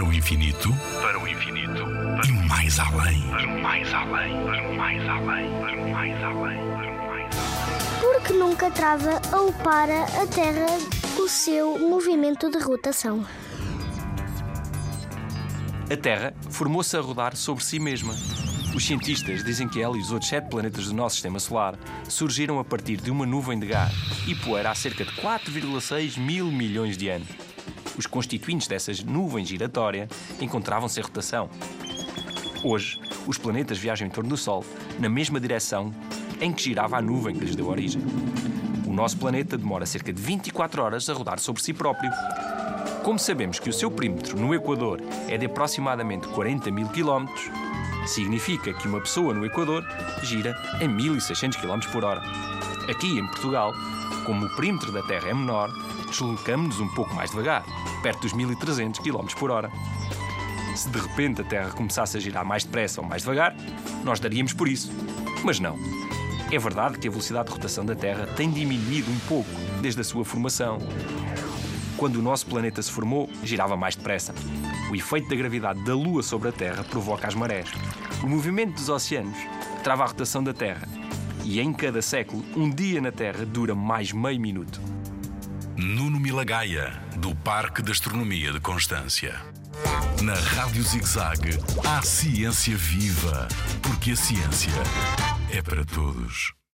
Para o infinito, para o infinito, e mais além. para o mais além, para o mais além, para o mais além, para o mais além. Porque nunca trava ou para a Terra o seu movimento de rotação. A Terra formou-se a rodar sobre si mesma. Os cientistas dizem que ela e os outros sete planetas do nosso sistema solar surgiram a partir de uma nuvem de gás e poeira há cerca de 4,6 mil milhões de anos. Os constituintes dessas nuvens giratória encontravam-se em rotação. Hoje, os planetas viajam em torno do Sol na mesma direção em que girava a nuvem que lhes deu origem. O nosso planeta demora cerca de 24 horas a rodar sobre si próprio. Como sabemos que o seu perímetro no Equador é de aproximadamente 40 mil quilómetros, significa que uma pessoa no Equador gira a 1600 km por hora. Aqui em Portugal, como o perímetro da Terra é menor, deslocamos-nos um pouco mais devagar, perto dos 1300 km por hora. Se de repente a Terra começasse a girar mais depressa ou mais devagar, nós daríamos por isso. Mas não. É verdade que a velocidade de rotação da Terra tem diminuído um pouco desde a sua formação. Quando o nosso planeta se formou, girava mais depressa. O efeito da gravidade da Lua sobre a Terra provoca as marés. O movimento dos oceanos trava a rotação da Terra. E em cada século, um dia na Terra dura mais meio minuto. Nuno Milagaya, do Parque de Astronomia de Constância. Na Rádio ZigZag, há ciência viva, porque a ciência é para todos.